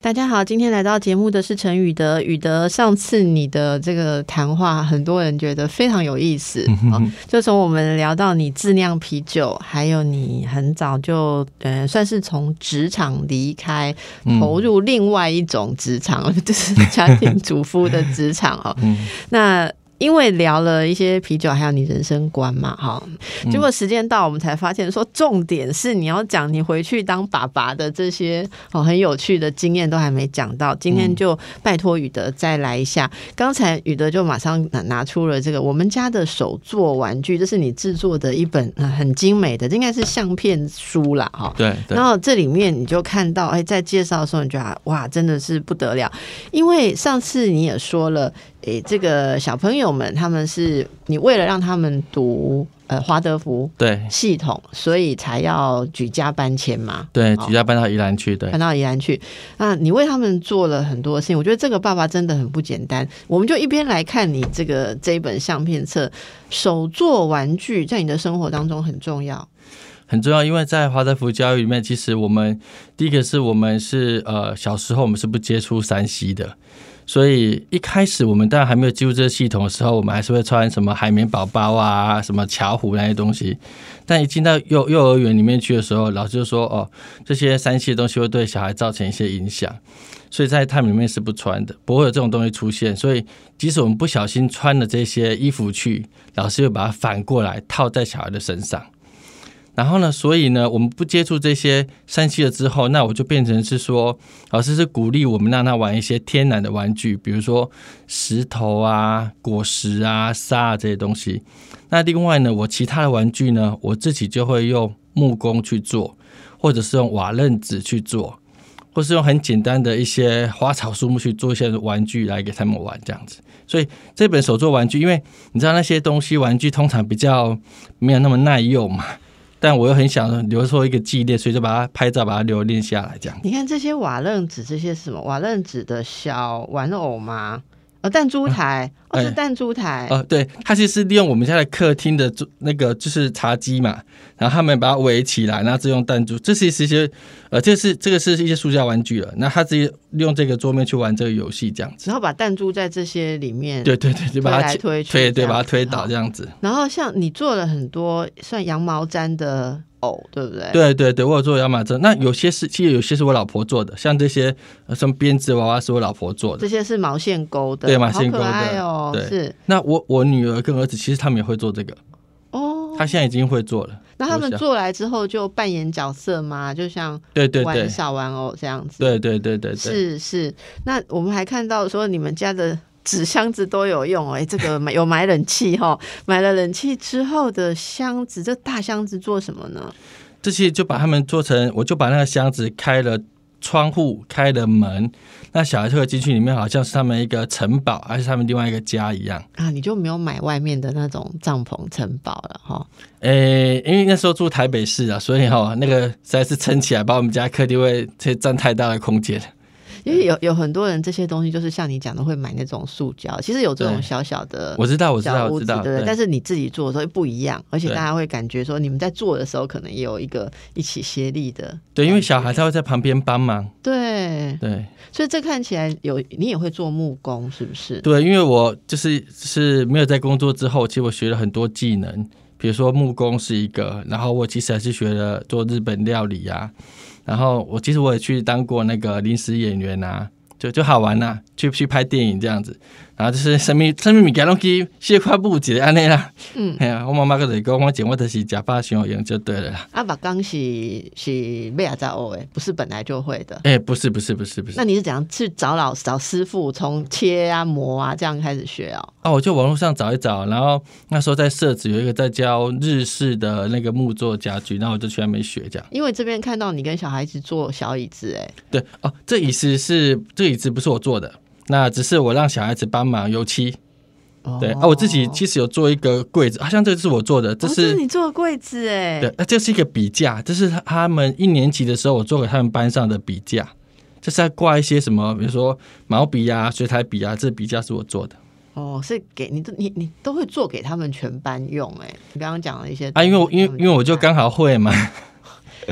大家好，今天来到节目的是陈宇德。宇德，上次你的这个谈话，很多人觉得非常有意思。哦，就从我们聊到你自酿啤酒，还有你很早就呃，算是从职场离开，投入另外一种职场，就是家庭主妇的职场哦。那因为聊了一些啤酒，还有你人生观嘛，哈。结果时间到，我们才发现说，重点是你要讲你回去当爸爸的这些哦很有趣的经验都还没讲到。今天就拜托宇德再来一下。刚才宇德就马上拿拿出了这个我们家的手作玩具，这是你制作的一本很精美的，这应该是相片书啦，哈。对。然后这里面你就看到，哎，在介绍的时候你觉得哇，真的是不得了，因为上次你也说了。哎，这个小朋友们，他们是你为了让他们读呃华德福对系统，所以才要举家搬迁嘛？对，举家搬到宜兰去，对，搬到宜兰去。那你为他们做了很多事情，我觉得这个爸爸真的很不简单。我们就一边来看你这个这一本相片册，手作玩具在你的生活当中很重要，很重要。因为在华德福教育里面，其实我们第一个是我们是呃小时候我们是不接触山西的。所以一开始我们当然还没有进入这个系统的时候，我们还是会穿什么海绵宝宝啊、什么巧虎那些东西。但一进到幼幼儿园里面去的时候，老师就说：“哦，这些三系的东西会对小孩造成一些影响，所以在他们里面是不穿的，不会有这种东西出现。所以即使我们不小心穿了这些衣服去，老师又把它反过来套在小孩的身上。”然后呢？所以呢，我们不接触这些山西了之后，那我就变成是说，老师是鼓励我们让他玩一些天然的玩具，比如说石头啊、果实啊、沙啊这些东西。那另外呢，我其他的玩具呢，我自己就会用木工去做，或者是用瓦楞纸去做，或是用很简单的一些花草树木去做一些玩具来给他们玩这样子。所以这本手做玩具，因为你知道那些东西玩具通常比较没有那么耐用嘛。但我又很想留作一个纪念，所以就把它拍照，把它留念下来。这样，你看这些瓦楞纸，这些什么瓦楞纸的小玩偶吗？呃，弹珠台，哦，是弹珠台。呃，对，它其实是利用我们家的客厅的那个就是茶几嘛，然后他们把它围起来，然后就用弹珠。这是一些，呃，这是这个是一些塑胶玩具了。那他直接利用这个桌面去玩这个游戏，这样子。然后把弹珠在这些里面，对对对，就把它推推对，把它推倒这样子。然后像你做了很多算羊毛毡的。哦，对不对？对对对，我有做亚马针。那有些是，其实有些是我老婆做的，像这些什么编织娃娃是我老婆做的。这些是毛线钩的，对毛线钩的哦。对，是。那我我女儿跟儿子其实他们也会做这个哦。他现在已经会做了。那他们做来之后就扮演角色吗？就像对对玩小玩偶这样子。对对对对对，是是。那我们还看到说你们家的。纸箱子都有用哎，这个买有买冷气哈，买了冷气之后的箱子，这大箱子做什么呢？这些就把它们做成，我就把那个箱子开了窗户，开了门，那小孩就会进去里面，好像是他们一个城堡，还是他们另外一个家一样啊？你就没有买外面的那种帐篷城堡了哈？诶，因为那时候住台北市啊，所以哈那个实在是撑起来，把我们家客厅会占太大的空间。因为有有很多人这些东西就是像你讲的会买那种塑胶，其实有这种小小的，我知道我知道我知道，对。但是你自己做的时候不一样，而且大家会感觉说你们在做的时候可能也有一个一起协力的。对，因为小孩他会在旁边帮忙。对对，所以这看起来有你也会做木工是不是？对，因为我就是是没有在工作之后，其实我学了很多技能，比如说木工是一个，然后我其实还是学了做日本料理呀。然后我其实我也去当过那个临时演员啊，就就好玩呐，去去拍电影这样子。然后就是生命生命物件拢去卸块布节安尼啦。嗯，哎呀，我妈妈个就讲，我讲我就是假发型用就对了啦。啊，把钢是是贝亚在学诶，不是本来就会的。哎，不是不是不是不是。那你是怎样去找老找师傅，从切啊磨啊这样开始学哦？啊，我就网络上找一找，然后那时候在设置有一个在教日式的那个木作家具，然后我就去那边学这样。因为这边看到你跟小孩子做小椅子，哎，对哦，这椅子是这椅子不是我做的。那只是我让小孩子帮忙油漆，对啊，我自己其实有做一个柜子，好像这个是我做的，这是你做的柜子哎，对，那这是一个笔架，这是他们一年级的时候我做给他们班上的笔架，就是要挂一些什么，比如说毛笔啊、水彩笔啊，这笔架是我做的。哦，是给你都你你都会做给他们全班用哎，你刚刚讲了一些啊，因为我因为因为我就刚好会嘛。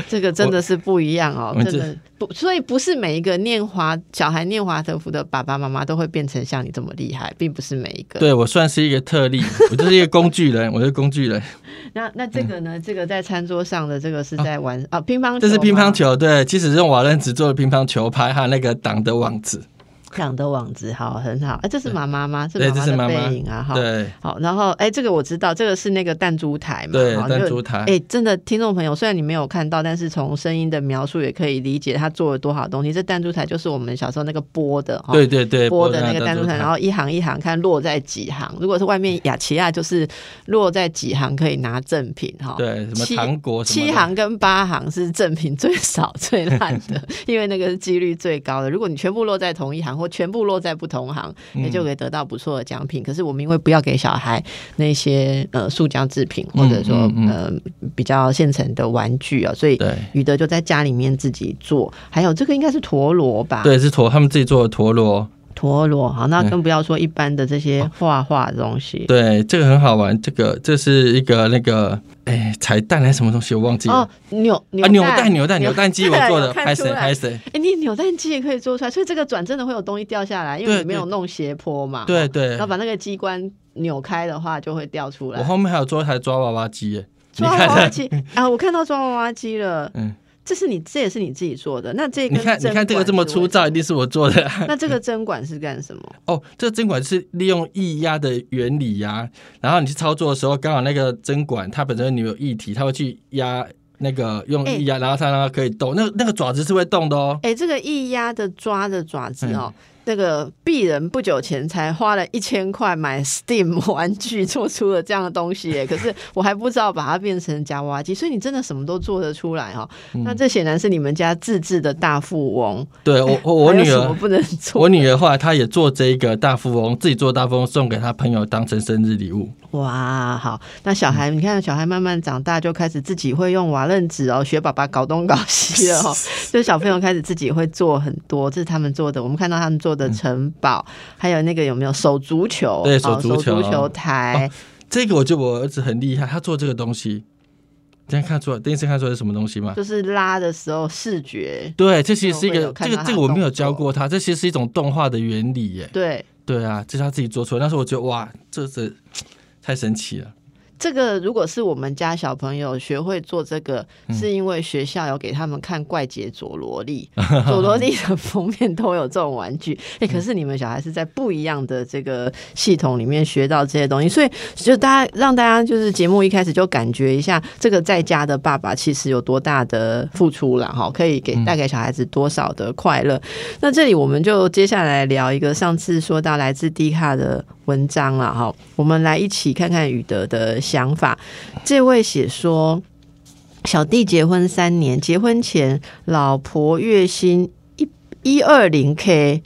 这个真的是不一样哦，真的不，所以不是每一个念华小孩念华德福的爸爸妈妈都会变成像你这么厉害，并不是每一个。对我算是一个特例，我就是一个工具人，我是工具人。那那这个呢？这个在餐桌上的这个是在玩啊乒乓球，这是乒乓球，对，其实用瓦楞纸做的乒乓球拍和那个挡的网子。养的网子好很好，哎，这是妈妈吗？这是妈妈的背影啊，哈，对，好，然后哎，这个我知道，这个是那个弹珠台嘛，对，弹珠台，哎，真的，听众朋友，虽然你没有看到，但是从声音的描述也可以理解他做了多少东西。这弹珠台就是我们小时候那个播的，对对对，拨的那个弹珠台，然后一行一行看落在几行。如果是外面雅琪亚，就是落在几行可以拿赠品哈，对，什么糖果，七行跟八行是赠品最少最烂的，因为那个是几率最高的。如果你全部落在同一行，或全部落在不同行也就可以得到不错的奖品。可是我们因为不要给小孩那些呃塑胶制品，或者说呃比较现成的玩具啊，所以宇德就在家里面自己做。还有这个应该是陀螺吧？对，是陀他们自己做的陀螺。陀螺好，那更不要说一般的这些画画的东西。对，这个很好玩。这个这是一个那个哎彩蛋还是什么东西？我忘记了。哦，扭啊扭蛋扭蛋扭蛋机 我做的，拍谁拍谁？哎，你扭蛋机也可以做出来，所以这个转真的会有东西掉下来，因为你没有弄斜坡嘛。对对。然后把那个机关扭开的话，就会掉出来。我后面还有做一台抓娃娃机，抓娃娃机啊！我看到抓娃娃机了。嗯。这是你，这也是你自己做的。那这个你看，你看这个这么粗糙，一定是我做的。那这个针管是干什么？哦，这个针管是利用液压的原理呀。然后你去操作的时候，刚好那个针管它本身你有液体，它会去压那个用液压，然后它让它可以动。那那个爪子是会动的哦。哎，这个液压的抓的爪子哦。那个鄙人不久前才花了一千块买 Steam 玩具，做出了这样的东西耶！可是我还不知道把它变成夹娃娃机，所以你真的什么都做得出来哈。那这显然是你们家自制的大富翁。对我，我女儿不能做。我女儿后来她也做这一个大富翁，自己做大富翁送给她朋友当成生日礼物。哇，好！那小孩，你看小孩慢慢长大，就开始自己会用瓦楞纸哦，学爸爸搞东搞西了哦。就小朋友开始自己会做很多，这是他们做的。我们看到他们做的城堡，还有那个有没有手足球？对，手足球台。这个我觉得我儿子很厉害，他做这个东西。现在看出来，第一次看出来是什么东西吗？就是拉的时候视觉。对，这其实是一个这个这个我没有教过他，这其实是一种动画的原理耶。对对啊，这是他自己做出来。但是我觉得哇，这是。太神奇了。这个如果是我们家小朋友学会做这个，是因为学校有给他们看怪杰佐罗利，佐罗利的封面都有这种玩具。哎，可是你们小孩是在不一样的这个系统里面学到这些东西，所以就大家让大家就是节目一开始就感觉一下，这个在家的爸爸其实有多大的付出了哈，可以给带给小孩子多少的快乐。那这里我们就接下来聊一个上次说到来自迪卡的文章了哈，我们来一起看看宇德的。想法，这位写说，小弟结婚三年，结婚前老婆月薪一一二零 k，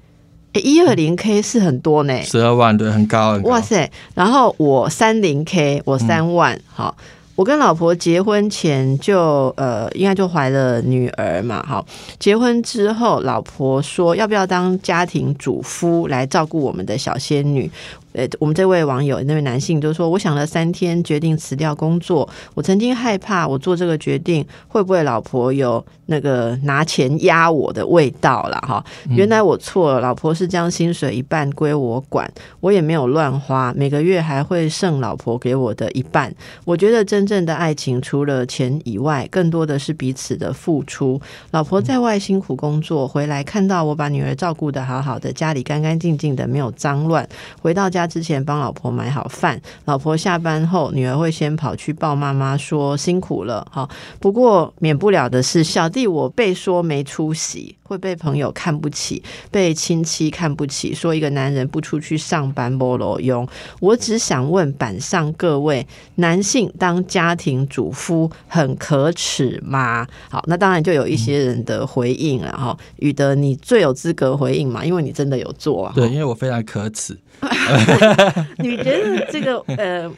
一二零 k 是很多呢，十二万对，很高，哇塞！然后我三零 k，我三万，好。我跟老婆结婚前就呃，应该就怀了女儿嘛，好，结婚之后，老婆说要不要当家庭主夫来照顾我们的小仙女。呃，我们这位网友那位男性就说：“我想了三天，决定辞掉工作。我曾经害怕，我做这个决定会不会老婆有那个拿钱压我的味道了？哈，原来我错了，老婆是将薪水一半归我管，我也没有乱花，每个月还会剩老婆给我的一半。我觉得真正的爱情除了钱以外，更多的是彼此的付出。老婆在外辛苦工作，回来看到我把女儿照顾的好好的，家里干干净净的，没有脏乱，回到家。”家之前帮老婆买好饭，老婆下班后，女儿会先跑去抱妈妈，说辛苦了。好，不过免不了的是，小弟我被说没出息。会被朋友看不起，被亲戚看不起，说一个男人不出去上班不裸用。我只想问板上各位，男性当家庭主夫很可耻吗？好，那当然就有一些人的回应了哈。宇德，你最有资格回应嘛，因为你真的有做啊。对，因为我非常可耻。你觉得这个呃，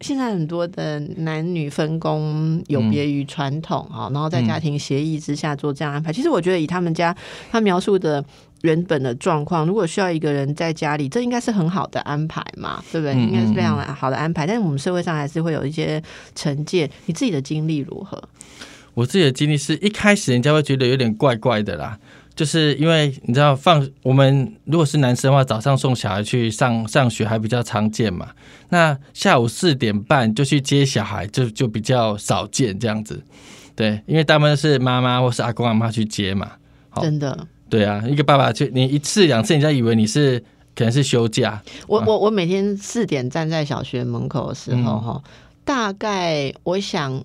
现在很多的男女分工有别于传统哈，然后在家庭协议之下做这样安排。其实我觉得以他们家他描述的原本的状况，如果需要一个人在家里，这应该是很好的安排嘛，对不对？应该是非常好的安排。但是我们社会上还是会有一些成见。你自己的经历如何？我自己的经历是一开始人家会觉得有点怪怪的啦。就是因为你知道放我们如果是男生的话，早上送小孩去上上学还比较常见嘛。那下午四点半就去接小孩，就就比较少见这样子。对，因为大部分是妈妈或是阿公阿妈去接嘛。真的。对啊，一个爸爸去你一次两次，人家以为你是可能是休假。我我我每天四点站在小学门口的时候，哈，大概我想。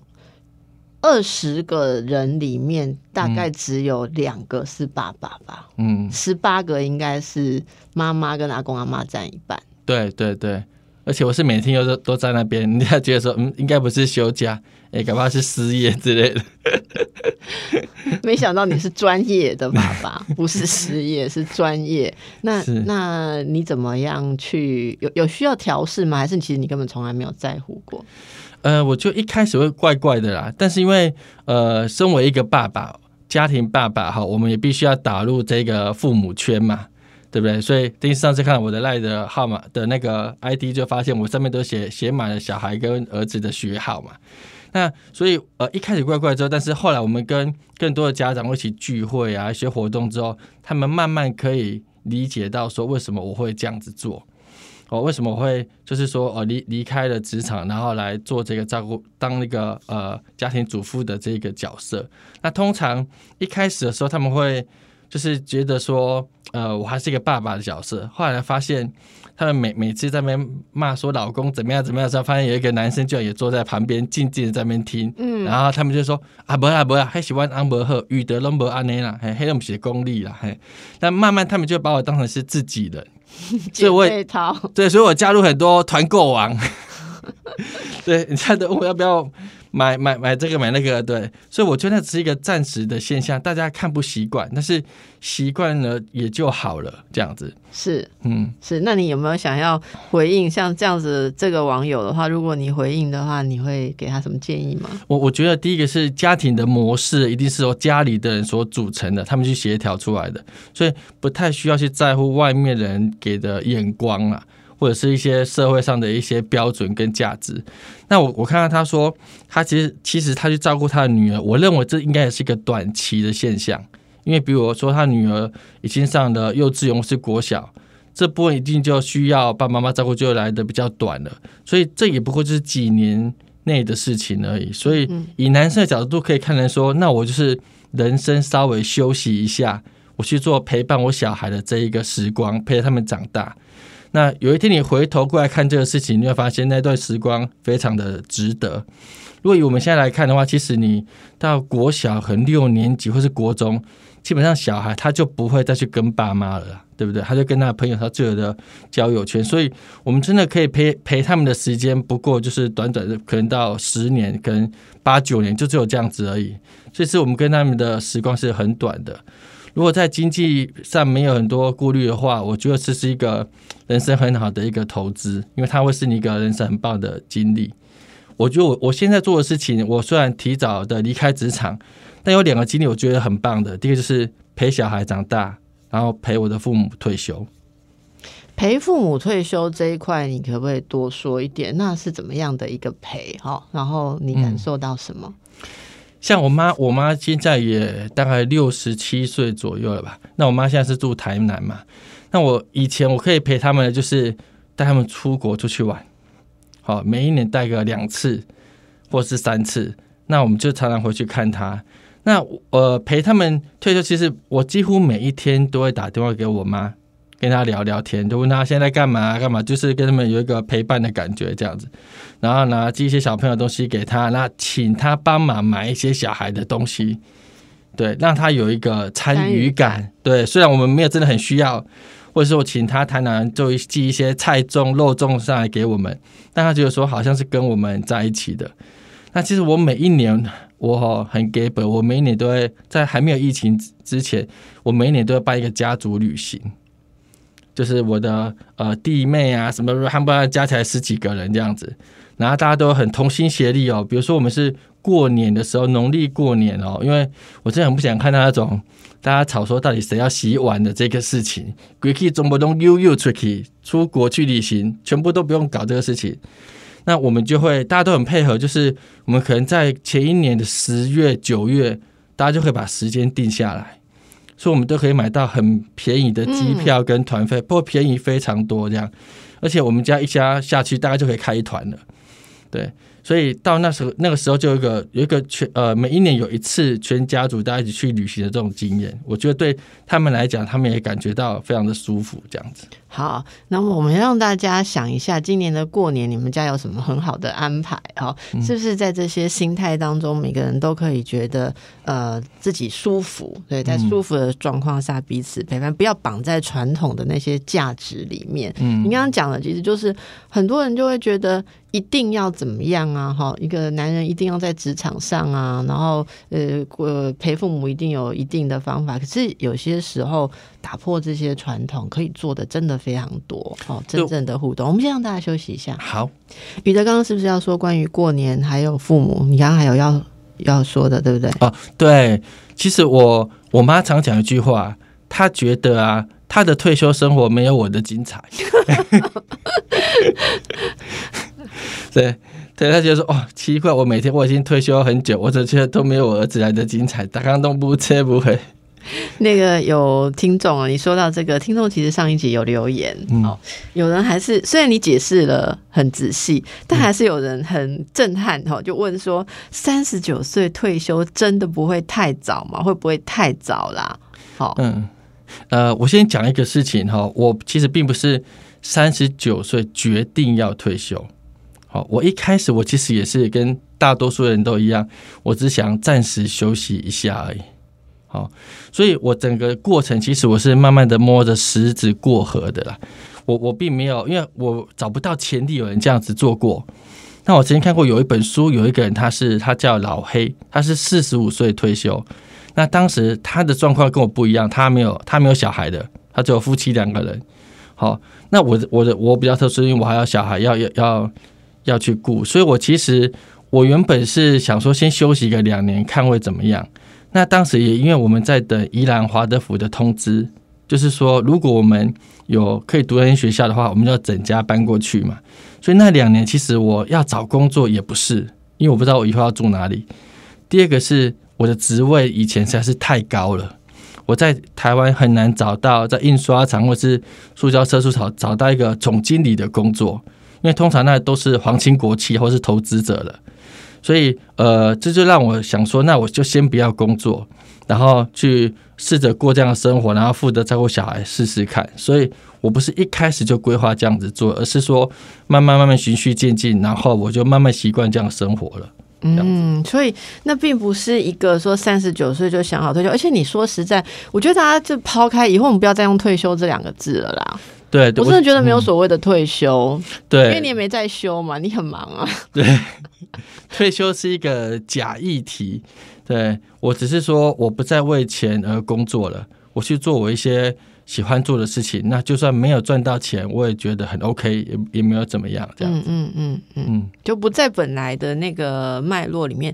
二十个人里面，大概只有两个是爸爸吧。嗯，十八个应该是妈妈跟阿公阿妈占一半。对对对，而且我是每天又都都在那边，人家觉得说，嗯，应该不是休假，哎，恐怕是失业之类的。没想到你是专业的爸爸，不是失业，是专业。那那你怎么样去有有需要调试吗？还是其实你根本从来没有在乎过？呃，我就一开始会怪怪的啦，但是因为呃，身为一个爸爸，家庭爸爸哈，我们也必须要打入这个父母圈嘛，对不对？所以，丁上次看我的赖的号码的那个 ID，就发现我上面都写写满了小孩跟儿子的学号嘛。那所以呃，一开始怪怪之后，但是后来我们跟更多的家长一起聚会啊，一些活动之后，他们慢慢可以理解到说为什么我会这样子做。哦，为什么会就是说，哦，离离开了职场，然后来做这个照顾，当那个呃家庭主妇的这个角色？那通常一开始的时候，他们会就是觉得说，呃，我还是一个爸爸的角色。后来发现，他们每每次在那边骂说老公怎么样怎么样时候，发现有一个男生居然也坐在旁边静静的在那边听。嗯，然后他们就说啊，不啊不啊，还喜欢安伯赫，语德隆伯安内啦，嘿，黑龙写功力啦，嘿。但慢慢他们就把我当成是自己人。所以我也对，所以我加入很多团购网。对，你猜的，我要不要买买买这个买那个？对，所以我觉得只是一个暂时的现象，大家看不习惯，但是习惯了也就好了，这样子。是，嗯，是。那你有没有想要回应像这样子这个网友的话？如果你回应的话，你会给他什么建议吗？我我觉得第一个是家庭的模式一定是由家里的人所组成的，他们去协调出来的，所以不太需要去在乎外面人给的眼光啊。或者是一些社会上的一些标准跟价值，那我我看到他说，他其实其实他去照顾他的女儿，我认为这应该也是一个短期的现象，因为比如说他女儿已经上了幼稚园是国小，这部分一定就需要爸爸妈妈照顾就来的比较短了，所以这也不过就是几年内的事情而已。所以以男生的角度可以看来说，那我就是人生稍微休息一下，我去做陪伴我小孩的这一个时光，陪着他们长大。那有一天你回头过来看这个事情，你会发现那段时光非常的值得。如果以我们现在来看的话，其实你到国小和六年级或是国中，基本上小孩他就不会再去跟爸妈了，对不对？他就跟他的朋友他自由的交友圈，所以我们真的可以陪陪他们的时间，不过就是短短的，可能到十年，可能八九年，就只有这样子而已。所以是我们跟他们的时光是很短的。如果在经济上没有很多顾虑的话，我觉得这是一个人生很好的一个投资，因为它会是你一个人生很棒的经历。我觉得我我现在做的事情，我虽然提早的离开职场，但有两个经历我觉得很棒的。第一个就是陪小孩长大，然后陪我的父母退休。陪父母退休这一块，你可不可以多说一点？那是怎么样的一个陪？哈，然后你感受到什么？像我妈，我妈现在也大概六十七岁左右了吧？那我妈现在是住台南嘛？那我以前我可以陪他们，就是带他们出国出去玩，好，每一年带个两次或是三次。那我们就常常回去看他。那呃，陪他们退休，其实我几乎每一天都会打电话给我妈。跟她聊聊天，就问她现在干嘛干嘛，就是跟他们有一个陪伴的感觉这样子。然后拿，寄一些小朋友东西给他，那请他帮忙买一些小孩的东西，对，让他有一个参与感。对，虽然我们没有真的很需要，或者说我请他台南就寄一些菜粽、肉粽上来给我们，但他觉得说好像是跟我们在一起的。那其实我每一年我哈很给本，我每一年都会在还没有疫情之前，我每一年都要办一个家族旅行，就是我的呃弟妹啊什么，他们加起来十几个人这样子，然后大家都很同心协力哦。比如说我们是过年的时候，农历过年哦，因为我真的很不想看到那种大家吵说到底谁要洗碗的这个事情，可以中国东悠悠出去出国去旅行，全部都不用搞这个事情。那我们就会大家都很配合，就是我们可能在前一年的十月、九月，大家就可以把时间定下来，所以我们都可以买到很便宜的机票跟团费，不过便宜非常多这样，而且我们家一家下去大概就可以开一团了，对。所以到那时候，那个时候就有一个有一个全呃，每一年有一次全家族大家一起去旅行的这种经验，我觉得对他们来讲，他们也感觉到非常的舒服，这样子。好，那么我们让大家想一下，今年的过年你们家有什么很好的安排？哈，是不是在这些心态当中，每个人都可以觉得呃自己舒服？对，在舒服的状况下彼此陪伴，不要绑在传统的那些价值里面。嗯，你刚刚讲的其实就是很多人就会觉得。一定要怎么样啊？哈，一个男人一定要在职场上啊，然后呃，呃，陪父母一定有一定的方法。可是有些时候打破这些传统，可以做的真的非常多哦。真正的互动，我们先让大家休息一下。好，彼得刚刚是不是要说关于过年还有父母？你刚刚还有要要说的，对不对？哦，对。其实我我妈常讲一句话，她觉得啊，她的退休生活没有我的精彩。对，对他觉得说哦，奇怪，我每天我已经退休很久，我这些都没有我儿子来的精彩，打刚都不切不回。那个有听众啊，你说到这个听众，其实上一集有留言哦，有人还是虽然你解释了很仔细，但还是有人很震撼哈，就问说三十九岁退休真的不会太早吗？会不会太早啦？好，嗯，呃，我先讲一个事情哈，我其实并不是三十九岁决定要退休。我一开始我其实也是跟大多数人都一样，我只想暂时休息一下而已。好，所以我整个过程其实我是慢慢的摸着石子过河的啦。我我并没有，因为我找不到前例有人这样子做过。那我曾经看过有一本书，有一个人他是他叫老黑，他是四十五岁退休。那当时他的状况跟我不一样，他没有他没有小孩的，他只有夫妻两个人。好，那我我的我比较特殊，因为我还要小孩要要要。要去顾，所以我其实我原本是想说先休息个两年，看会怎么样。那当时也因为我们在等宜兰华德福的通知，就是说如果我们有可以读人学校的话，我们就要整家搬过去嘛。所以那两年其实我要找工作也不是，因为我不知道我以后要住哪里。第二个是我的职位以前实在是太高了，我在台湾很难找到在印刷厂或是塑胶车塑厂找到一个总经理的工作。因为通常那都是皇亲国戚或是投资者了，所以呃，这就让我想说，那我就先不要工作，然后去试着过这样的生活，然后负责照顾小孩试试看。所以我不是一开始就规划这样子做，而是说慢慢慢慢循序渐进，然后我就慢慢习惯这样的生活了。嗯，所以那并不是一个说三十九岁就想好退休，而且你说实在，我觉得大家就抛开以后，我们不要再用退休这两个字了啦。对，我真的觉得没有所谓的退休，对，因为你也没在休嘛，你很忙啊。对，退休是一个假议题。对我只是说，我不再为钱而工作了，我去做我一些喜欢做的事情。那就算没有赚到钱，我也觉得很 OK，也也没有怎么样。这样，嗯嗯嗯嗯，就不在本来的那个脉络里面。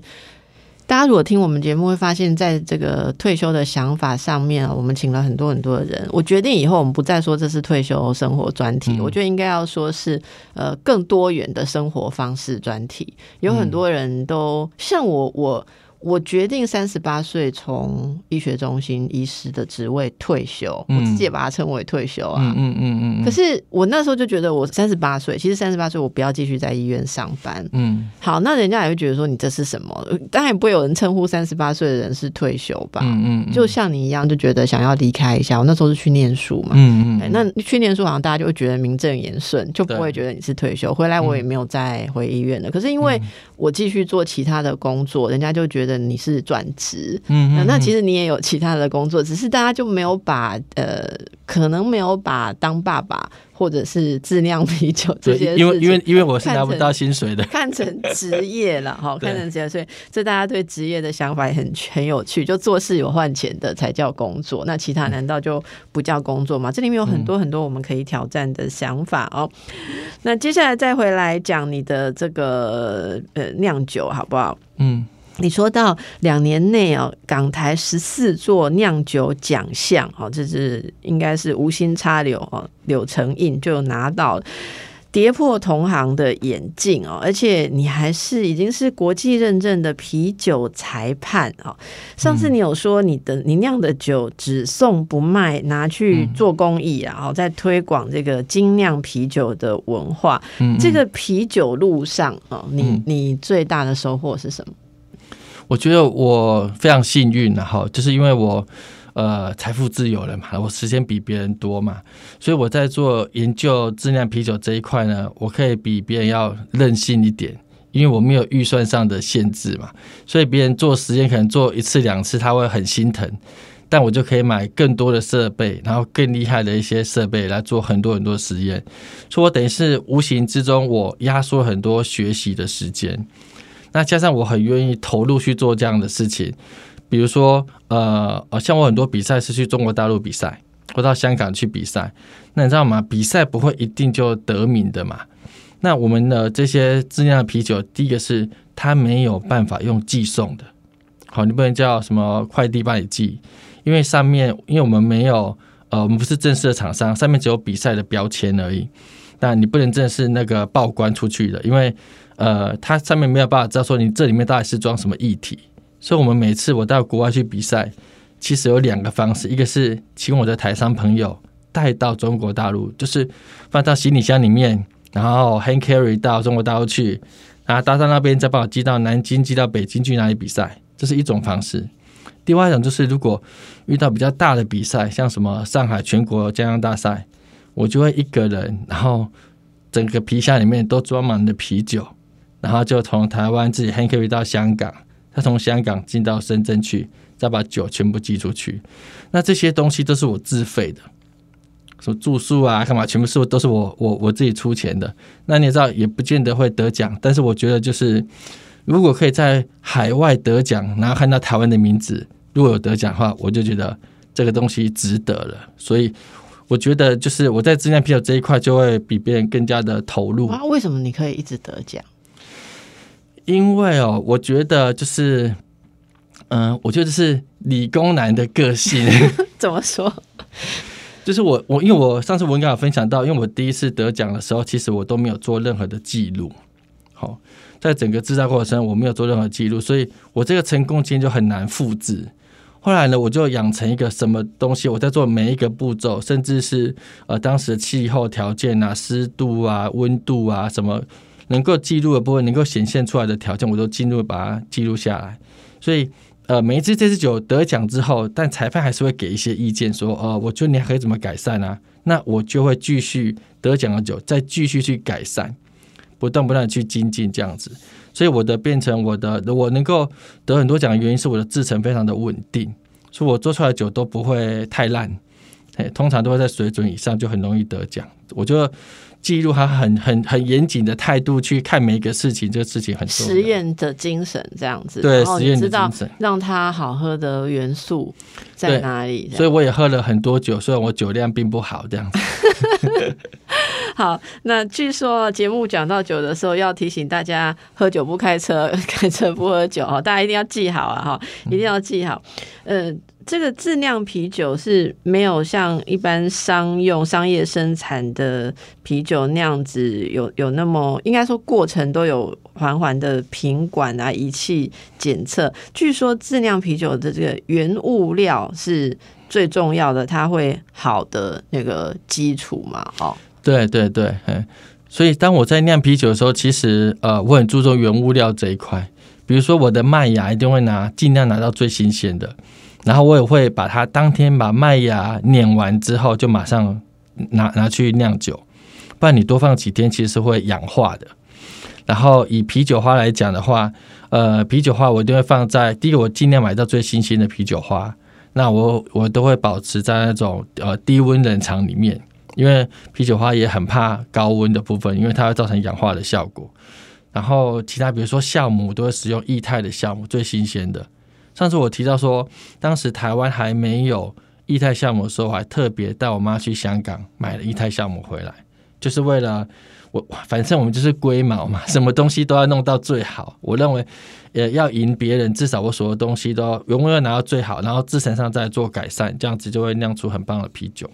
大家如果听我们节目，会发现在这个退休的想法上面，我们请了很多很多的人。我决定以后我们不再说这是退休生活专题，我觉得应该要说是呃更多元的生活方式专题。有很多人都像我，我。我决定三十八岁从医学中心医师的职位退休，我自己也把它称为退休啊。嗯嗯嗯嗯。可是我那时候就觉得，我三十八岁，其实三十八岁我不要继续在医院上班。嗯。好，那人家也会觉得说你这是什么？当然不会有人称呼三十八岁的人是退休吧？嗯嗯。就像你一样，就觉得想要离开一下。我那时候是去念书嘛。嗯嗯。那去念书好像大家就会觉得名正言顺，就不会觉得你是退休。回来我也没有再回医院了。可是因为我继续做其他的工作，人家就觉得。者你是转职，嗯嗯，那其实你也有其他的工作，只是大家就没有把呃，可能没有把当爸爸或者是自酿啤酒这些，因为因为因为我是拿不到薪水的，看成职业了哈，看成职业，所以这大家对职业的想法也很很有趣，就做事有换钱的才叫工作，那其他难道就不叫工作吗？这里面有很多很多我们可以挑战的想法哦。那接下来再回来讲你的这个呃酿酒好不好？嗯。你说到两年内哦，港台十四座酿酒奖项哦，这是应该是无心插柳哦，柳成印就拿到跌破同行的眼镜哦，而且你还是已经是国际认证的啤酒裁判哦。上次你有说你的你酿的酒只送不卖，拿去做公益啊，然后在推广这个精酿啤酒的文化。这个啤酒路上哦，你你最大的收获是什么？我觉得我非常幸运，然后就是因为我呃财富自由了嘛，我时间比别人多嘛，所以我在做研究质量啤酒这一块呢，我可以比别人要任性一点，因为我没有预算上的限制嘛，所以别人做实验可能做一次两次他会很心疼，但我就可以买更多的设备，然后更厉害的一些设备来做很多很多实验，所以我等于是无形之中我压缩很多学习的时间。那加上我很愿意投入去做这样的事情，比如说，呃，像我很多比赛是去中国大陆比赛，或到香港去比赛。那你知道吗？比赛不会一定就得名的嘛。那我们的这些质量的啤酒，第一个是它没有办法用寄送的，好，你不能叫什么快递帮你寄，因为上面因为我们没有，呃，我们不是正式的厂商，上面只有比赛的标签而已。那你不能正式那个报关出去的，因为。呃，它上面没有办法知道说你这里面到底是装什么液体，所以我们每次我到国外去比赛，其实有两个方式，一个是请我的台商朋友带到中国大陆，就是放到行李箱里面，然后 hand carry 到中国大陆去，然后搭到那边再帮我寄到南京、寄到北京去哪里比赛，这是一种方式。另外一种就是如果遇到比较大的比赛，像什么上海全国江洋大赛，我就会一个人，然后整个皮箱里面都装满了啤酒。然后就从台湾自己 hand carry 到香港，再从香港进到深圳去，再把酒全部寄出去。那这些东西都是我自费的，什么住宿啊、干嘛，全部是都是我我我自己出钱的。那你知道，也不见得会得奖，但是我觉得就是，如果可以在海外得奖，然后看到台湾的名字，如果有得奖的话，我就觉得这个东西值得了。所以我觉得，就是我在质量啤酒这一块就会比别人更加的投入。啊，为什么你可以一直得奖？因为哦，我觉得就是，嗯，我觉得是理工男的个性。怎么说？就是我我因为我上次我应该有分享到，因为我第一次得奖的时候，其实我都没有做任何的记录。好，在整个制造过程，我没有做任何记录，所以我这个成功经验就很难复制。后来呢，我就养成一个什么东西，我在做每一个步骤，甚至是呃当时的气候条件啊、湿度啊、温度啊什么。能够记录的部分，能够显现出来的条件，我都进入把它记录下来。所以，呃，每一支这支酒得奖之后，但裁判还是会给一些意见，说，呃，我觉得你还可以怎么改善啊？那我就会继续得奖的酒，再继续去改善，不断不断去精进这样子。所以，我的变成我的，我能够得很多奖的原因是我的制成非常的稳定，所以我做出来的酒都不会太烂，哎，通常都会在水准以上，就很容易得奖。我觉得。记录他很很很严谨的态度去看每一个事情，这个事情很实验的精神这样子。对，实验的精神，让它好喝的元素在哪里？所以我也喝了很多酒，虽然我酒量并不好，这样子。好，那据说节目讲到酒的时候，要提醒大家：喝酒不开车，开车不喝酒。哈，大家一定要记好啊！哈，一定要记好。嗯。这个自酿啤酒是没有像一般商用、商业生产的啤酒那样子有有那么，应该说过程都有环环的品管啊、仪器检测。据说自酿啤酒的这个原物料是最重要的，它会好的那个基础嘛？哦，对对对，嗯，所以当我在酿啤酒的时候，其实呃，我很注重原物料这一块，比如说我的麦芽一定会拿尽量拿到最新鲜的。然后我也会把它当天把麦芽碾完之后，就马上拿拿去酿酒，不然你多放几天其实是会氧化的。然后以啤酒花来讲的话，呃，啤酒花我一定会放在第一个，我尽量买到最新鲜的啤酒花。那我我都会保持在那种呃低温冷藏里面，因为啤酒花也很怕高温的部分，因为它会造成氧化的效果。然后其他比如说酵母都会使用液态的酵母，最新鲜的。上次我提到说，当时台湾还没有液态酵母的时候，我还特别带我妈去香港买了液态酵母回来，就是为了我反正我们就是龟毛嘛，什么东西都要弄到最好。我认为。也要赢别人，至少我所有东西都要永远拿到最好，然后制成上再做改善，这样子就会酿出很棒的啤酒。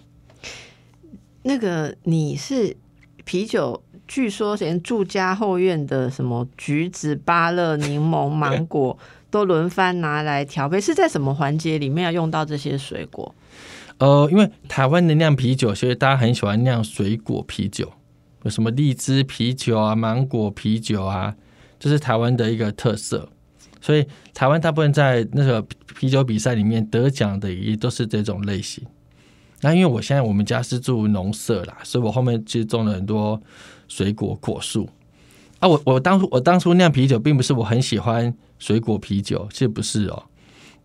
那个你是啤酒，据说连住家后院的什么橘子、芭乐、柠檬、芒果 都轮番拿来调配，是在什么环节里面要用到这些水果？呃，因为台湾的酿啤酒，所以大家很喜欢酿水果啤酒，有什么荔枝啤酒啊、芒果啤酒啊。这是台湾的一个特色，所以台湾大部分在那个啤酒比赛里面得奖的也都是这种类型。那因为我现在我们家是住农舍啦，所以我后面其实种了很多水果果树。啊，我我当初我当初酿啤酒，并不是我很喜欢水果啤酒，其实不是哦，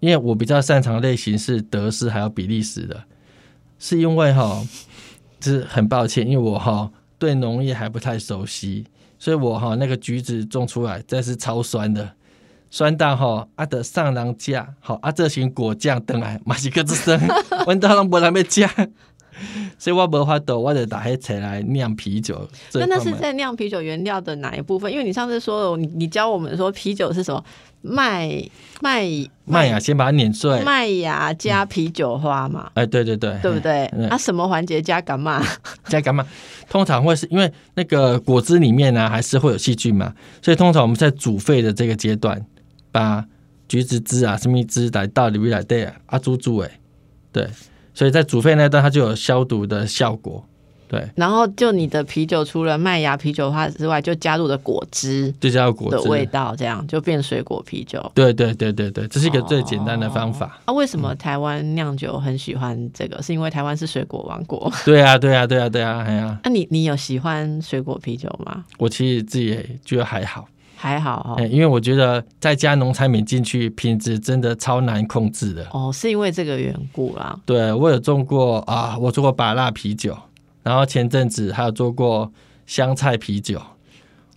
因为我比较擅长类型是德式还有比利时的，是因为哈，就是很抱歉，因为我哈对农业还不太熟悉。所以我哈那个橘子种出来，真是超酸的，酸到哈阿得上人家好阿这型果酱等来马西克之生，闻到人不来要加，所以我无法度，我就打黑茶来酿啤酒。那那是在酿啤酒原料的哪一部分？因为你上次说，你你教我们说啤酒是什么？麦麦麦芽先把它碾碎，麦芽加啤酒花嘛？哎，对对对，对不对？啊，什么环节加干嘛？加干嘛？通常会是因为那个果汁里面呢，还是会有细菌嘛，所以通常我们在煮沸的这个阶段，把橘子汁啊、什么汁来倒里面来对啊，煮煮哎，对，所以在煮沸那段它就有消毒的效果。对，然后就你的啤酒除了麦芽啤酒花之外，就加入了果汁，就加入果汁的味道，这样就变水果啤酒。对对对对对，这是一个最简单的方法。啊，为什么台湾酿酒很喜欢这个？是因为台湾是水果王国。对啊，对啊，对啊，对啊，哎呀。那你你有喜欢水果啤酒吗？我其实自己也觉得还好，还好哈。因为我觉得再加农产品进去，品质真的超难控制的。哦，是因为这个缘故啦。对，我有种过啊，我做过把辣啤酒。然后前阵子还有做过香菜啤酒，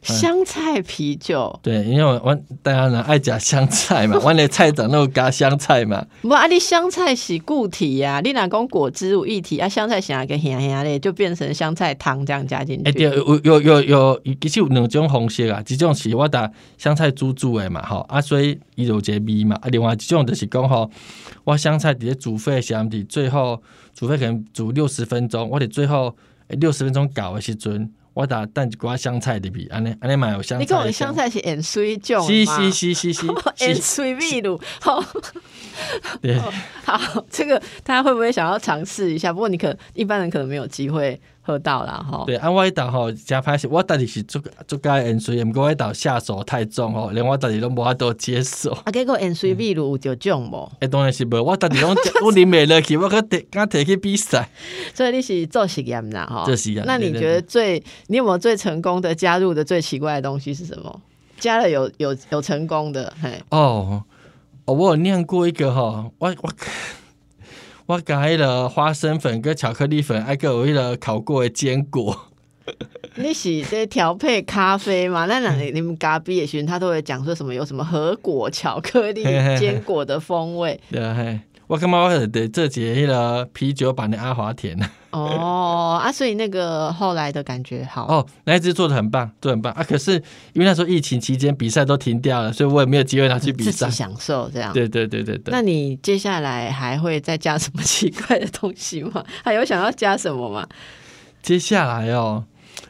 香菜啤酒，对，因为我我大家呢爱加香菜嘛，我的菜长那种加香菜嘛。不，啊，你香菜是固体呀，你若讲果汁有液体啊？香菜想要跟咸咸的，就变成香菜汤这样加进去。哎，对，有有有有，其实有两种方式啊，一种是我打香菜煮煮的嘛，吼啊，所以伊有个味嘛。啊，另外一种就是讲吼，我香菜直接煮沸香的，最后。煮沸可能煮六十分钟，我得最后六十分钟搞的时阵，我打蛋瓜香菜的比，安尼安尼买有香菜。你讲的香菜是盐水酱是是是是是，盐 水味露。好，对，好，这个大家会不会想要尝试一下？不过你可一般人可能没有机会。喝到了哈，对，啊我一道吼加拍是，我到底是做做加盐水，唔过我一道下手太重吼，连我到底都无法度接受。啊，结果盐水比如就重无？诶，当然是无，我到底拢 我啉袂落去，我可摕刚摕去比赛。所以你是做实验啦吼？做实验。那你觉得最你有没有最成功的加入的最奇怪的东西是什么？加了有有有成功的？嘿，哦哦，我有念过一个哈，我我。我加迄个花生粉跟巧克力粉，还有迄个烤过的坚果。你是在调配咖啡吗？那那你们咖啡也行他都会讲说什么有什么核果、巧克力、坚果的风味。对嘿。我感觉我得这节迄个啤酒版的阿华田哦啊，所以那个后来的感觉好哦，那一支做的很棒，做很棒啊。可是因为那时候疫情期间比赛都停掉了，所以我也没有机会拿去比赛，自己享受这样。对对对对对。那你接下来还会再加什么奇怪的东西吗？还有想要加什么吗？接下来哦，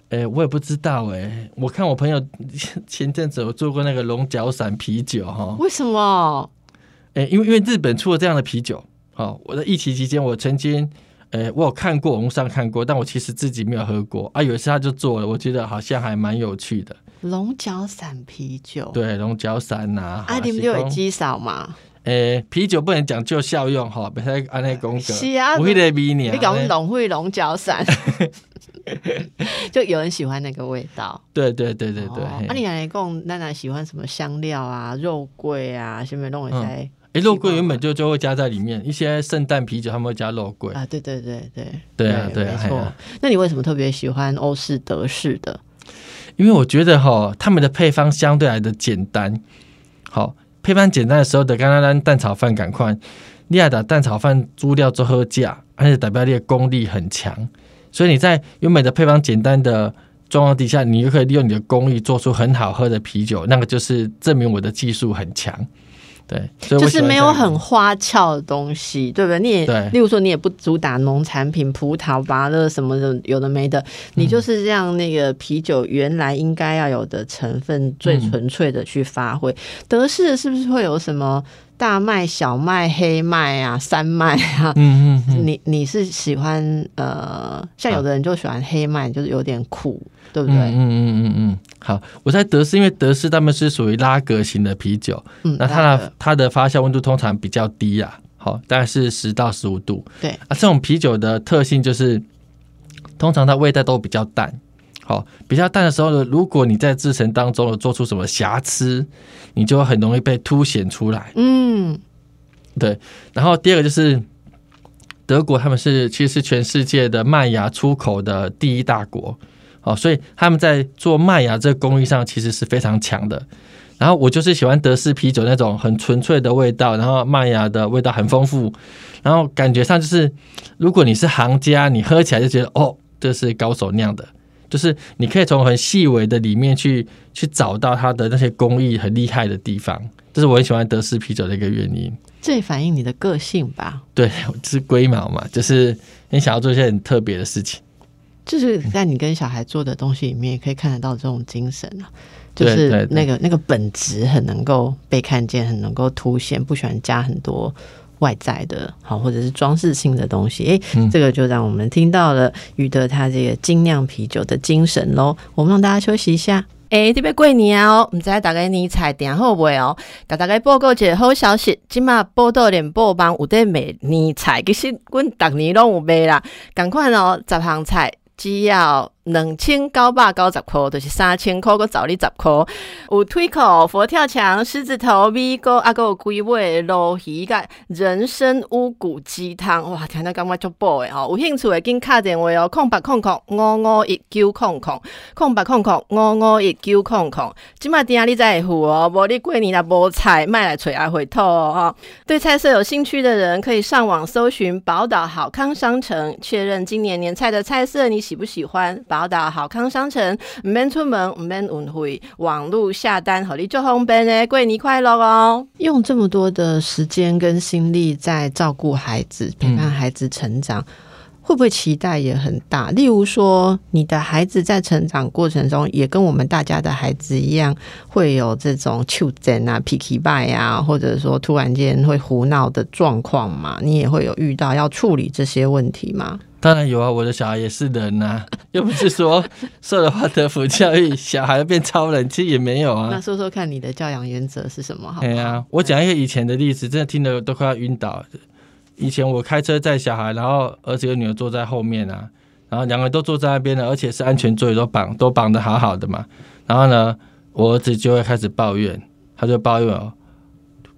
哎，我也不知道哎。我看我朋友 前阵子有做过那个龙角散啤酒哈，为什么？哎，因为因为日本出了这样的啤酒，好，我在疫情期间，我曾经，诶，我有看过，网络上看过，但我其实自己没有喝过啊。有一次他就做了，我觉得好像还蛮有趣的。龙角散啤酒，对，龙角散呐，啊，你们就有机少嘛？诶，啤酒不能讲究效用哈，别太按那功格。是啊，我迄个迷你，你讲龙会龙角散，就有人喜欢那个味道。对对对对对。啊，你来讲，娜娜喜欢什么香料啊、肉桂啊，什么弄一些？哎，肉桂原本就就会加在里面，一些圣诞啤酒他们会加肉桂啊。对对对对，对啊对，没错。那你为什么特别喜欢欧式、德式的？因为我觉得哈，他们的配方相对来的简单。好，配方简单的时候的，刚刚咱蛋炒饭赶快，利亚的蛋炒饭猪料做喝价，而且代表你的功力很强。所以你在原本的配方简单的状况底下，你就可以利用你的功力做出很好喝的啤酒，那个就是证明我的技术很强。对，就是没有很花俏的东西，对不对？你也，例如说，你也不主打农产品、葡萄、芭乐什么的，有的没的，你就是这样那个啤酒原来应该要有的成分，最纯粹的去发挥。德式是不是会有什么？大麦、小麦、黑麦啊，山麦啊，嗯嗯，你你是喜欢呃，像有的人就喜欢黑麦，就是有点苦，对不对？嗯嗯嗯嗯嗯。好，我在德式，因为德式他们是属于拉格型的啤酒，嗯，那它的它的发酵温度通常比较低啊，好，大概是十到十五度。对啊，这种啤酒的特性就是，通常它味道都比较淡。好，比较淡的时候呢，如果你在制成当中有做出什么瑕疵，你就会很容易被凸显出来。嗯，对。然后第二个就是德国，他们是其实是全世界的麦芽出口的第一大国。好，所以他们在做麦芽这个工艺上其实是非常强的。然后我就是喜欢德式啤酒那种很纯粹的味道，然后麦芽的味道很丰富，然后感觉上就是如果你是行家，你喝起来就觉得哦，这是高手酿的。就是你可以从很细微的里面去去找到它的那些工艺很厉害的地方，这是我很喜欢德式啤酒的一个原因。这也反映你的个性吧？对，是龟毛嘛，就是你想要做一些很特别的事情。就是在你跟小孩做的东西里面，也可以看得到这种精神啊，就是那个那个本质很能够被看见，很能够凸显，不喜欢加很多。外在的，好或者是装饰性的东西，哎，这个就让我们听到了于德他这个精酿啤酒的精神喽。我们让大家休息一下，哎，特别过年哦，唔知大家年菜点好不哦？给大家报告一个好消息，今嘛报道联播帮有得卖年菜，其实阮逐年拢有卖啦，赶快哦，十行菜只要。两千九百九十块，就是三千块，个找你十块。有推口、佛跳墙、狮子头、米糕，啊，个有龟尾、鲈鱼个人参乌骨鸡汤。哇，听到感觉足饱诶吼！有兴趣诶，紧敲电话哦，空八空空五五一九空空，空八空空五五一九空空。今麦店啊，你再付哦，无你过年啦无菜，卖来吹阿回头哦。对菜色有兴趣的人，可以上网搜寻宝岛好康商城，确认今年年菜的菜色你喜不喜欢。宝岛好康商城，唔免出门，唔免运费，网络下单，好你做方便呢，过年快乐哦！用这么多的时间跟心力在照顾孩子，陪伴孩子成长，会不会期待也很大？例如说，你的孩子在成长过程中，也跟我们大家的孩子一样，会有这种丘疹啊、脾气败啊，或者说突然间会胡闹的状况嘛？你也会有遇到要处理这些问题吗？当然有啊，我的小孩也是人呐，又不是说受了华德福教育，小孩变超人，其实也没有啊。那说说看你的教养原则是什么？对啊，我讲一个以前的例子，真的听得都快要晕倒。以前我开车载小孩，然后儿子跟女儿坐在后面啊，然后两个人都坐在那边的，而且是安全座椅都绑都绑的好好的嘛。然后呢，我儿子就会开始抱怨，他就抱怨哦，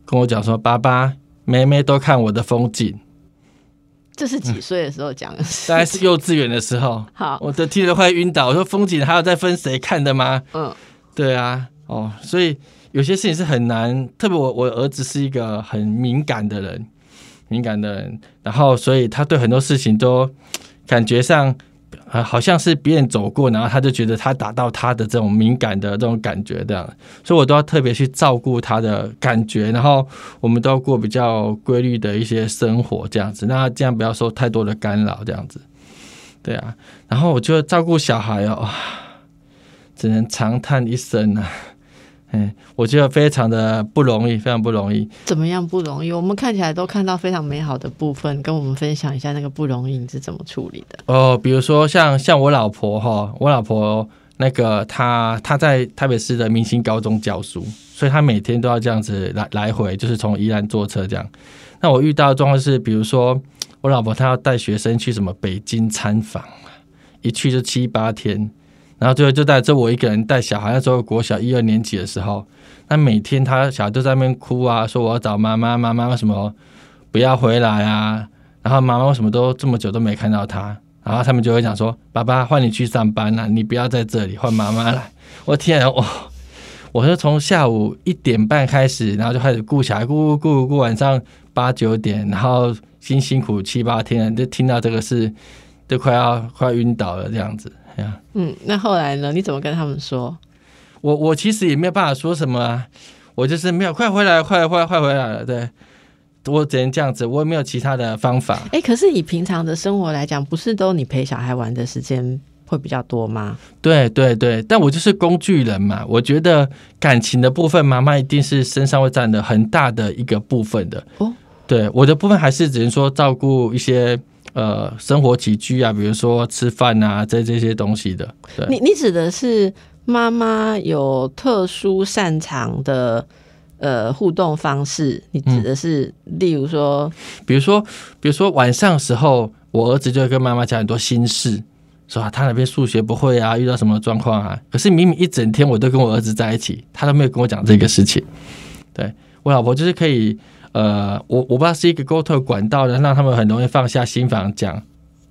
跟我讲说：“爸爸，妹妹都看我的风景。”这是几岁的时候讲的？大概是幼稚园的时候。好，我都听得快晕倒。我说风景还有在分谁看的吗？嗯，对啊，哦，所以有些事情是很难。特别我我儿子是一个很敏感的人，敏感的人，然后所以他对很多事情都 感觉上。啊，好像是别人走过，然后他就觉得他打到他的这种敏感的这种感觉这样，所以我都要特别去照顾他的感觉，然后我们都要过比较规律的一些生活这样子，那这样不要受太多的干扰这样子，对啊，然后我就照顾小孩哦，只能长叹一声啊。嗯，我觉得非常的不容易，非常不容易。怎么样不容易？我们看起来都看到非常美好的部分，跟我们分享一下那个不容易你是怎么处理的？哦，比如说像像我老婆哈，我老婆那个她她在台北市的明星高中教书，所以她每天都要这样子来来回，就是从宜兰坐车这样。那我遇到的状况是，比如说我老婆她要带学生去什么北京参访，一去就七八天，然后最后就带着我一个人带小孩。那时候国小一二年级的时候，那每天他小孩都在那边哭啊，说我要找妈妈，妈妈为什么不要回来啊？然后妈妈为什么都这么久都没看到他？然后他们就会讲说：“爸爸，换你去上班了，你不要在这里，换妈妈来。” 我天啊，我我是从下午一点半开始，然后就开始顾小孩，顾顾顾顾晚上八九点，然后辛辛苦七八天，就听到这个事，都快要快晕倒了这样子。嗯，那后来呢？你怎么跟他们说？我我其实也没有办法说什么啊，我就是没有快回来，快快快回来了，对。我只能这样子，我也没有其他的方法。哎，可是以平常的生活来讲，不是都你陪小孩玩的时间会比较多吗？对对对，但我就是工具人嘛。我觉得感情的部分，妈妈一定是身上会占的很大的一个部分的。哦，对，我的部分还是只能说照顾一些呃生活起居啊，比如说吃饭啊这这些东西的。对，你你指的是妈妈有特殊擅长的？呃，互动方式，你指的是，例如说，比如说，比如说晚上时候，我儿子就会跟妈妈讲很多心事，说啊，他那边数学不会啊，遇到什么状况啊。可是明明一整天我都跟我儿子在一起，他都没有跟我讲这个事情。对我老婆就是可以，呃，我我不知道是一个沟通管道能，让他们很容易放下心房讲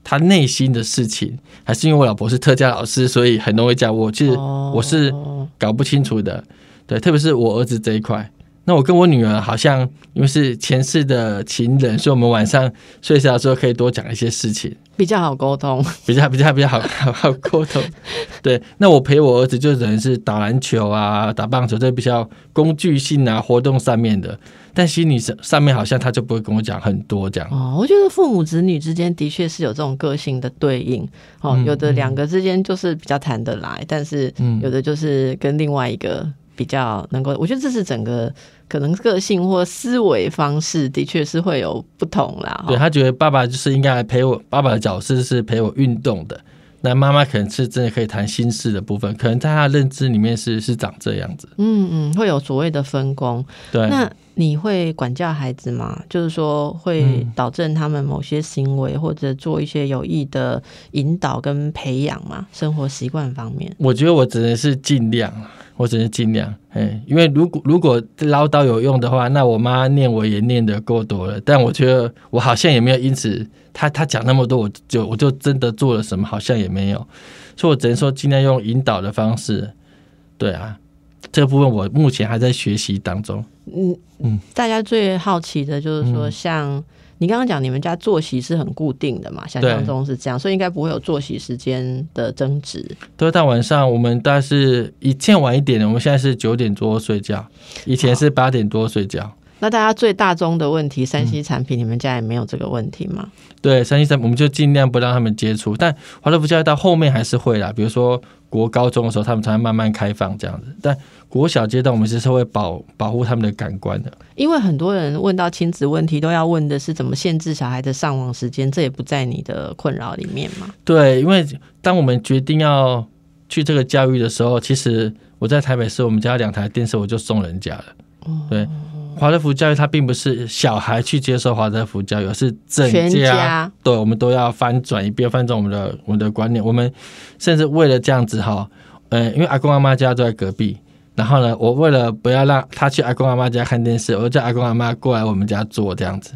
他内心的事情，还是因为我老婆是特教老师，所以很容易讲我其实我是搞不清楚的。对，特别是我儿子这一块。那我跟我女儿好像因为是前世的情人，所以我们晚上睡觉的时候可以多讲一些事情，比较好沟通，比较比较比较好好好沟通。对，那我陪我儿子就等于是打篮球啊、打棒球，这比较工具性啊、活动上面的。但心理上上面好像他就不会跟我讲很多这样。哦，我觉得父母子女之间的确是有这种个性的对应。哦，有的两个之间就是比较谈得来，但是有的就是跟另外一个比较能够，我觉得这是整个。可能个性或思维方式的确是会有不同啦。对他觉得爸爸就是应该来陪我，爸爸的角色是陪我运动的。那妈妈可能是真的可以谈心事的部分，可能在她认知里面是是长这样子。嗯嗯，会有所谓的分工。对，那你会管教孩子吗？就是说会导正他们某些行为，或者做一些有益的引导跟培养嘛？生活习惯方面，我觉得我只能是尽量。我只能尽量，哎，因为如果如果唠叨有用的话，那我妈念我也念的够多了。但我觉得我好像也没有因此，她她讲那么多，我就我就真的做了什么，好像也没有。所以我只能说尽量用引导的方式。对啊，这个部分我目前还在学习当中。嗯嗯，大家最好奇的就是说像。你刚刚讲你们家作息是很固定的嘛？想象中是这样，所以应该不会有作息时间的争执。对，到晚上我们大概是以前晚一点的，我们现在是九点多睡觉，以前是八点多睡觉。那大家最大宗的问题，三 C 产品，你们家也没有这个问题吗？对，三 C 产品我们就尽量不让他们接触，但华德福教育到后面还是会啦，比如说国高中的时候，他们才会慢慢开放这样子，但。国小阶段，我们是会保保护他们的感官的。因为很多人问到亲子问题，都要问的是怎么限制小孩的上网时间，这也不在你的困扰里面嘛？对，因为当我们决定要去这个教育的时候，其实我在台北市，我们家两台电视我就送人家了。对，华德福教育它并不是小孩去接受华德福教育，而是整家，对，我们都要翻转一遍，翻转我们的我们的观念。我们甚至为了这样子哈，呃，因为阿公阿妈家都在隔壁。然后呢，我为了不要让他去阿公阿妈家看电视，我就叫阿公阿妈过来我们家坐这样子。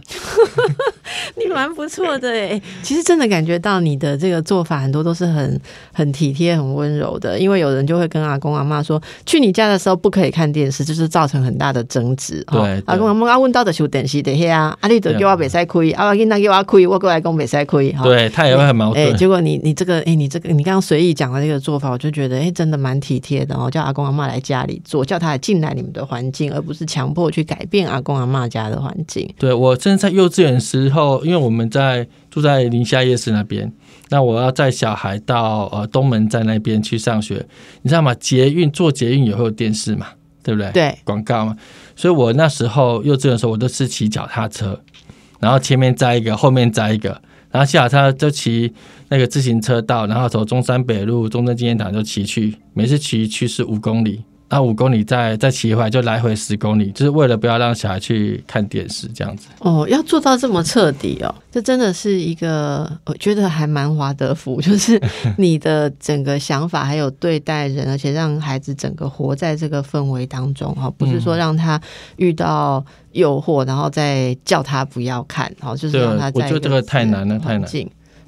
你蛮不错的哎，其实真的感觉到你的这个做法很多都是很很体贴、很温柔的。因为有人就会跟阿公阿妈说，去你家的时候不可以看电视，就是造成很大的争执。对，阿公阿妈啊，问到的修电视的呀，阿丽都叫我别使亏，阿囡仔叫我亏，我过来讲别使亏。对他也会很矛盾。结果你你这个哎，你这个你刚刚随意讲的这个做法，我就觉得哎，真的蛮体贴的哦。叫阿公阿妈来家里做，叫他进来你们的环境，而不是强迫去改变阿公阿妈家的环境。对我真的在幼稚园时候，因为我们在住在宁夏夜市那边，那我要载小孩到呃东门站那边去上学，你知道吗？捷运坐捷运也会有电视嘛，对不对？对，广告嘛。所以我那时候幼稚园的时候，我都是骑脚踏车，然后前面载一个，后面载一个，然后下他就骑那个自行车道，然后从中山北路中正纪念堂就骑去，每次骑去是五公里。那五公里再再骑回来就来回十公里，就是为了不要让小孩去看电视这样子。哦，要做到这么彻底哦，这真的是一个我觉得还蛮华德福，就是 你的整个想法还有对待人，而且让孩子整个活在这个氛围当中哈，不是说让他遇到诱惑然后再叫他不要看，好，就是让他在我觉得这个太难了，太难。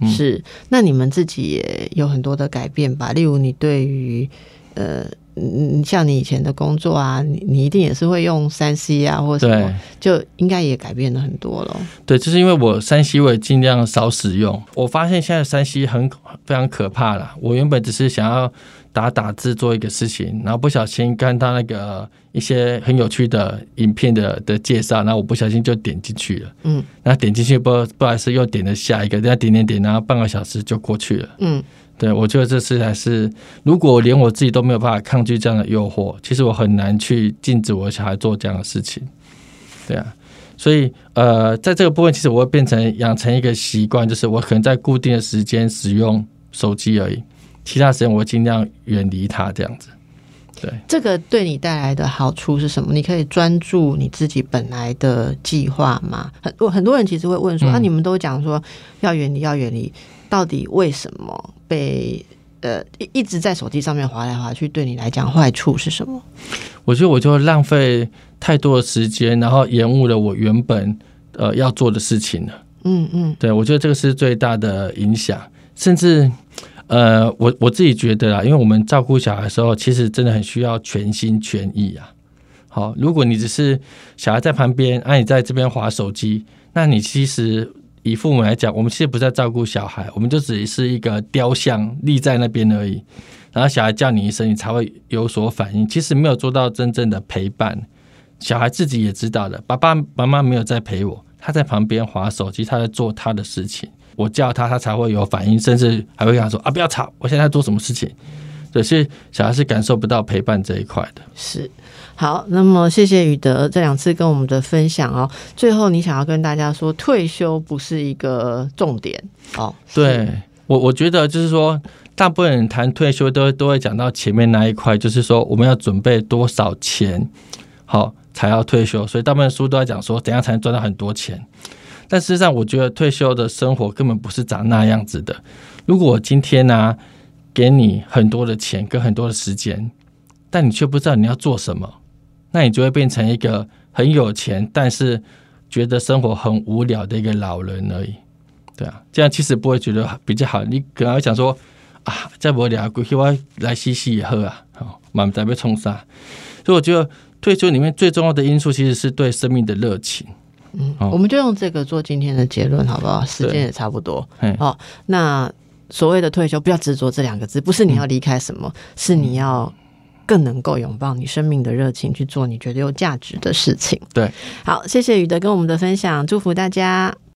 是，那你们自己也有很多的改变吧？例如你对于呃。嗯，像你以前的工作啊，你你一定也是会用三 C 啊，或者什么，就应该也改变了很多了。对，就是因为我三 C 我也尽量少使用。我发现现在三 C 很非常可怕了。我原本只是想要打打字做一个事情，然后不小心看到那个一些很有趣的影片的的介绍，然后我不小心就点进去了。嗯，然后点进去不不好意思又点了下一个，再点点点，然后半个小时就过去了。嗯。对，我觉得这次还是，如果连我自己都没有办法抗拒这样的诱惑，其实我很难去禁止我小孩做这样的事情。对啊，所以呃，在这个部分，其实我会变成养成一个习惯，就是我可能在固定的时间使用手机而已，其他时间我尽量远离它，这样子。对，这个对你带来的好处是什么？你可以专注你自己本来的计划吗？很多很多人其实会问说，啊，你们都讲说要远离，要远离。到底为什么被呃一一直在手机上面划来划去？对你来讲，坏处是什么？我觉得我就浪费太多的时间，然后延误了我原本呃要做的事情了。嗯嗯，对，我觉得这个是最大的影响。甚至呃，我我自己觉得啦，因为我们照顾小孩的时候，其实真的很需要全心全意啊。好，如果你只是小孩在旁边，啊，你在这边划手机，那你其实。以父母来讲，我们其实不在照顾小孩，我们就只是一个雕像立在那边而已。然后小孩叫你一声，你才会有所反应。其实没有做到真正的陪伴，小孩自己也知道的。爸爸妈妈没有在陪我，他在旁边划手机，他在做他的事情。我叫他，他才会有反应，甚至还会跟他说：“啊，不要吵，我现在做什么事情。”对，所以小孩是感受不到陪伴这一块的。是。好，那么谢谢宇德这两次跟我们的分享哦。最后，你想要跟大家说，退休不是一个重点哦。对我，我觉得就是说，大部分人谈退休都都会讲到前面那一块，就是说我们要准备多少钱，好才要退休。所以大部分书都在讲说，怎样才能赚到很多钱。但事实上，我觉得退休的生活根本不是长那样子的。如果我今天呢，给你很多的钱跟很多的时间，但你却不知道你要做什么。那你就会变成一个很有钱，但是觉得生活很无聊的一个老人而已，对啊，这样其实不会觉得比较好。你可能会想说啊，再无聊，过去我来洗洗也喝啊，好，满在被冲杀。所以我觉得退休里面最重要的因素，其实是对生命的热情。嗯，我们就用这个做今天的结论，好不好？时间也差不多。好，那所谓的退休，不要执着这两个字，不是你要离开什么，是你要。更能够拥抱你生命的热情，去做你觉得有价值的事情。对，好，谢谢宇德跟我们的分享，祝福大家。